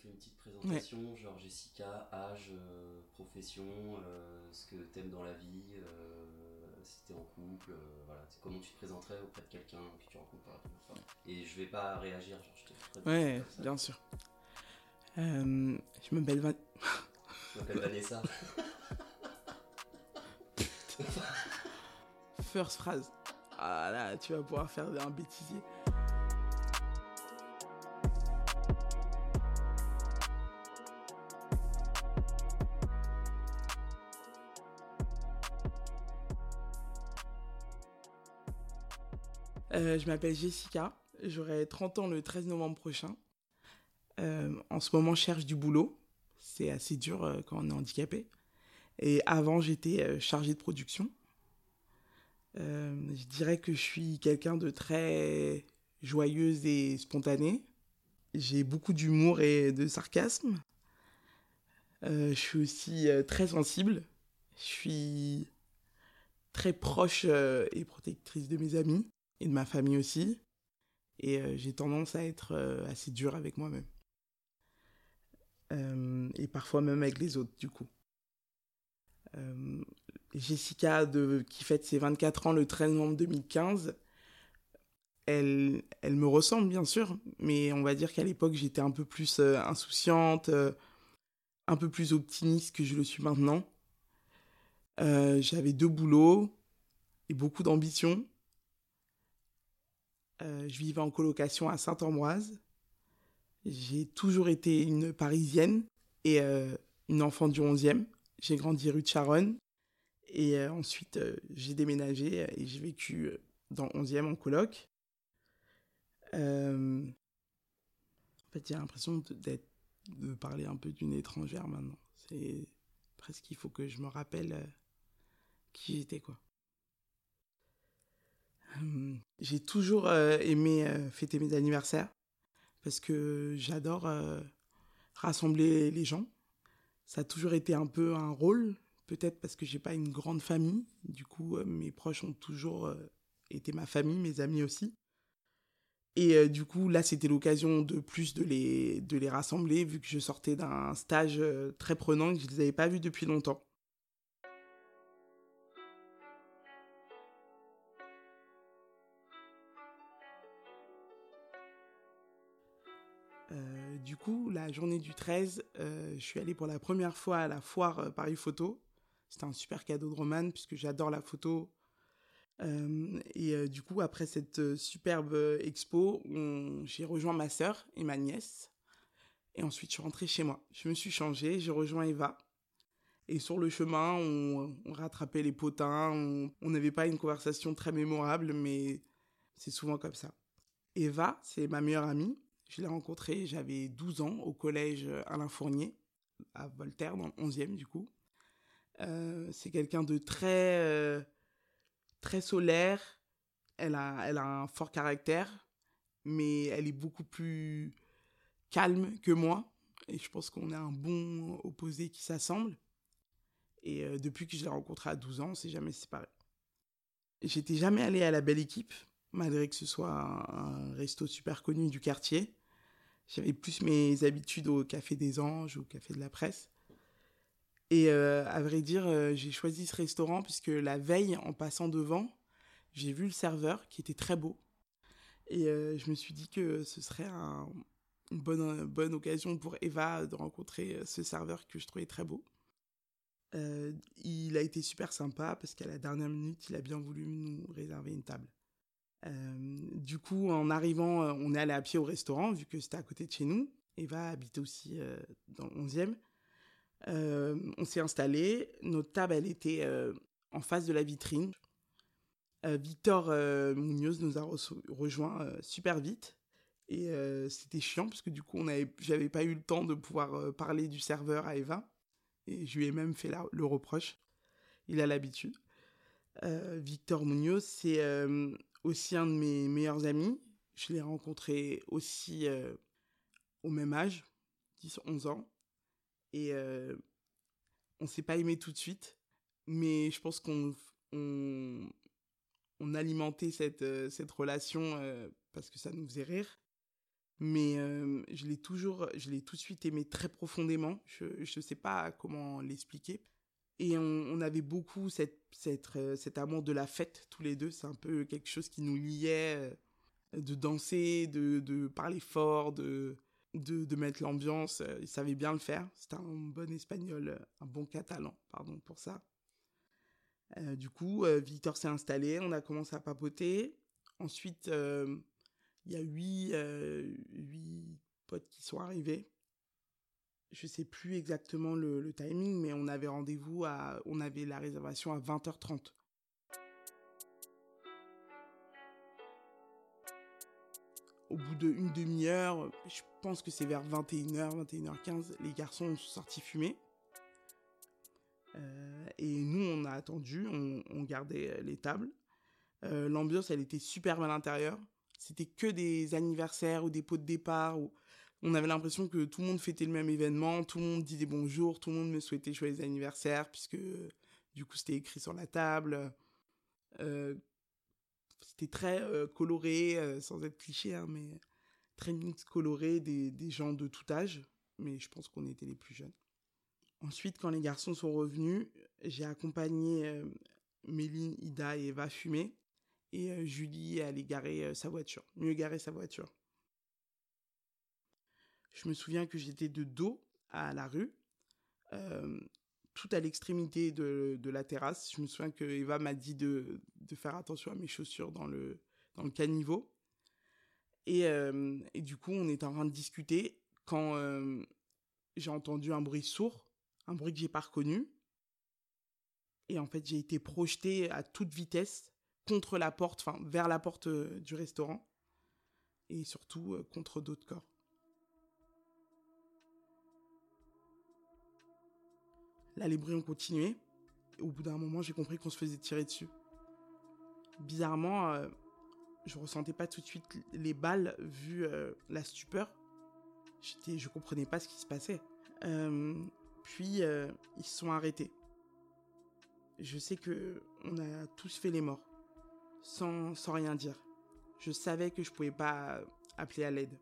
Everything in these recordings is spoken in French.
fait une petite présentation, genre Jessica, âge, profession, ce que t'aimes dans la vie, si t'es en couple, voilà, comment tu te présenterais auprès de quelqu'un que tu rencontres Et je vais pas réagir, genre je te Ouais, bien sûr. je m'appelle Van... je m'appelle Vanessa. First phrase. Ah là, tu vas pouvoir faire un bêtisier. Euh, je m'appelle Jessica, j'aurai 30 ans le 13 novembre prochain. Euh, en ce moment, je cherche du boulot. C'est assez dur euh, quand on est handicapé. Et avant, j'étais chargée de production. je dirais que je suis quelqu'un de très joyeuse et spontané. J'ai beaucoup d'humour et de sarcasme. je suis aussi très sensible. Je suis très proche et protectrice de mes amis et de ma famille aussi. Et euh, j'ai tendance à être euh, assez dur avec moi-même. Euh, et parfois même avec les autres, du coup. Jessica, de, qui fête ses 24 ans le 13 novembre 2015, elle, elle me ressemble bien sûr, mais on va dire qu'à l'époque j'étais un peu plus insouciante, un peu plus optimiste que je le suis maintenant. J'avais deux boulots et beaucoup d'ambition. Euh, je vivais en colocation à Saint-Ambroise. J'ai toujours été une Parisienne et euh, une enfant du 11e. J'ai grandi rue de Charonne. Et euh, ensuite, j'ai déménagé et j'ai vécu dans le 11e en coloc. En fait, j'ai l'impression de, de parler un peu d'une étrangère maintenant. C'est presque il faut que je me rappelle qui j'étais, quoi. J'ai toujours aimé fêter mes anniversaires parce que j'adore rassembler les gens. Ça a toujours été un peu un rôle, peut-être parce que j'ai pas une grande famille. Du coup, mes proches ont toujours été ma famille, mes amis aussi. Et du coup, là, c'était l'occasion de plus de les, de les rassembler, vu que je sortais d'un stage très prenant et que je ne les avais pas vus depuis longtemps. Du coup, la journée du 13, euh, je suis allée pour la première fois à la foire euh, Paris Photo. C'était un super cadeau de Roman puisque j'adore la photo. Euh, et du coup, après cette superbe expo, j'ai rejoint ma sœur et ma nièce. Et ensuite, je suis rentrée chez moi. Je me suis changée, j'ai rejoint Eva. Et sur le chemin, on, rattrapait les potins. On n'avait pas une conversation très mémorable, mais c'est souvent comme ça. Eva, c'est ma meilleure amie. Je l'ai rencontré, j'avais 12 ans, au collège Alain Fournier, à Voltaire, dans le 11e du coup. Euh, c'est quelqu'un de très, euh, très solaire. Elle a, elle a un fort caractère, mais elle est beaucoup plus calme que moi. Et je pense qu'on a un bon opposé qui s'assemble. Et euh, depuis que je l'ai rencontré à 12 ans, on s'est jamais séparés. J'étais jamais allé à la belle équipe, malgré que ce soit un resto super connu du quartier. J'avais plus mes habitudes au Café des Anges, au Café de la Presse. Et euh, à vrai dire, euh, j'ai choisi ce restaurant puisque la veille, en passant devant, j'ai vu le serveur qui était très beau. Et euh, je me suis dit que ce serait une bonne, bonne occasion pour Eva de rencontrer ce serveur que je trouvais très beau. il a été super sympa parce qu'à la dernière minute, il a bien voulu nous réserver une table. Euh, du coup, en arrivant, euh, on est allé à pied au restaurant, vu que c'était à côté de chez nous. Eva habite aussi euh, dans le 11e. on s'est installé. Notre table, elle était en face de la vitrine. Victor Munoz nous a rejoint super vite. Et c'était chiant, parce que du coup, j'avais pas eu le temps de pouvoir parler du serveur à Eva. Et je lui ai même fait le reproche. Il a l'habitude. Victor Munoz, c'est aussi un de mes meilleurs amis. Je l'ai rencontré aussi euh, au même âge, 10-11 ans. Et euh, on s'est pas aimé tout de suite, mais je pense qu'on on, alimentait cette, euh, cette relation parce que ça nous faisait rire. mais je l'ai toujours, je l'ai tout de suite aimé très profondément. Je ne sais pas comment l'expliquer. Et on, avait beaucoup cette, cette, cet amour de la fête tous les deux. C'est un peu quelque chose qui nous liait, de danser, de, de parler fort, de, de, de mettre l'ambiance. Il savait bien le faire. C'était un bon espagnol, un bon catalan, pardon pour ça. Euh, du coup, euh, Victor s'est installé, on a commencé à papoter. Ensuite, euh, il y a huit, huit potes qui sont arrivés. Je sais plus exactement le, timing, mais on avait rendez-vous à, on avait la réservation à 20h30. Au bout d'une demi-heure, je pense que c'est vers 21h, 21h15, les garçons sont sortis fumer. Euh, et nous, on a attendu, on, gardait les tables. Euh, l'ambiance, elle était superbe à l'intérieur. C'était que des anniversaires ou des pots de départ. Où on avait l'impression que tout le monde fêtait le même événement, tout le monde disait bonjour, tout le monde me souhaitait joyeux anniversaire, puisque du coup, c'était écrit sur la table. c'était très coloré, sans être cliché, hein, mais très mix coloré, des, des gens de tout âge. Mais je pense qu'on était les plus jeunes. Ensuite, quand les garçons sont revenus, j'ai accompagné euh, Méline, Ida et Eva fumer. Et euh, Julie aller garer euh, sa voiture, mieux garer sa voiture. Je me souviens que j'étais de dos à la rue, tout à l'extrémité de, la terrasse. Je me souviens que Eva m'a dit de, faire attention à mes chaussures dans le, caniveau. Et, et, du coup, on était en train de discuter quand j'ai entendu un bruit sourd un bruit que j'ai pas reconnu. Et en fait, j'ai été projeté à toute vitesse contre la porte, enfin vers la porte euh, du restaurant, et surtout euh, contre d'autres corps. Là, les bruits ont continué. au bout d'un moment, j'ai compris qu'on se faisait tirer dessus. Bizarrement, je euh, je ressentais pas tout de suite les balles vu la stupeur. J'étais, je comprenais pas ce qui se passait. Puis euh, ils se sont arrêtés. Je sais que on a tous fait les morts, sans, sans rien dire. Je savais que je pouvais pas appeler à l'aide.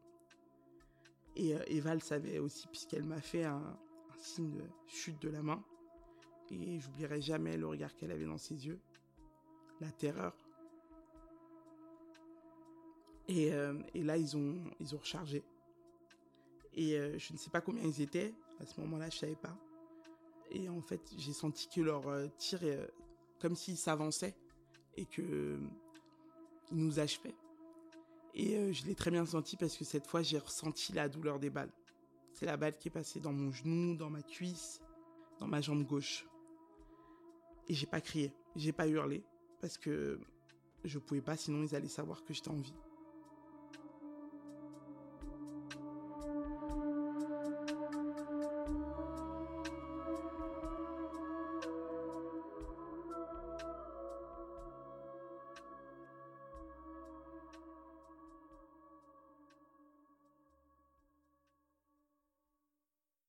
Et euh, Eva le savait aussi puisqu'elle m'a fait un, signe de chute de la main. Et j'oublierai jamais le regard qu'elle avait dans ses yeux, la terreur. Et, euh, et là ils ont ils ont rechargé. Et je ne sais pas combien ils étaient, à ce moment-là, je savais pas. Et en fait, j'ai senti que leur euh, tir, euh, comme s'ils s'avançaient et que euh, nous achevaient. Et je l'ai très bien senti parce que cette fois, j'ai ressenti la douleur des balles. C'est la balle qui est passée dans mon genou, dans ma cuisse, dans ma jambe gauche. Et j'ai pas crié, j'ai pas hurlé parce que je pouvais pas, sinon ils allaient savoir que j'étais en vie.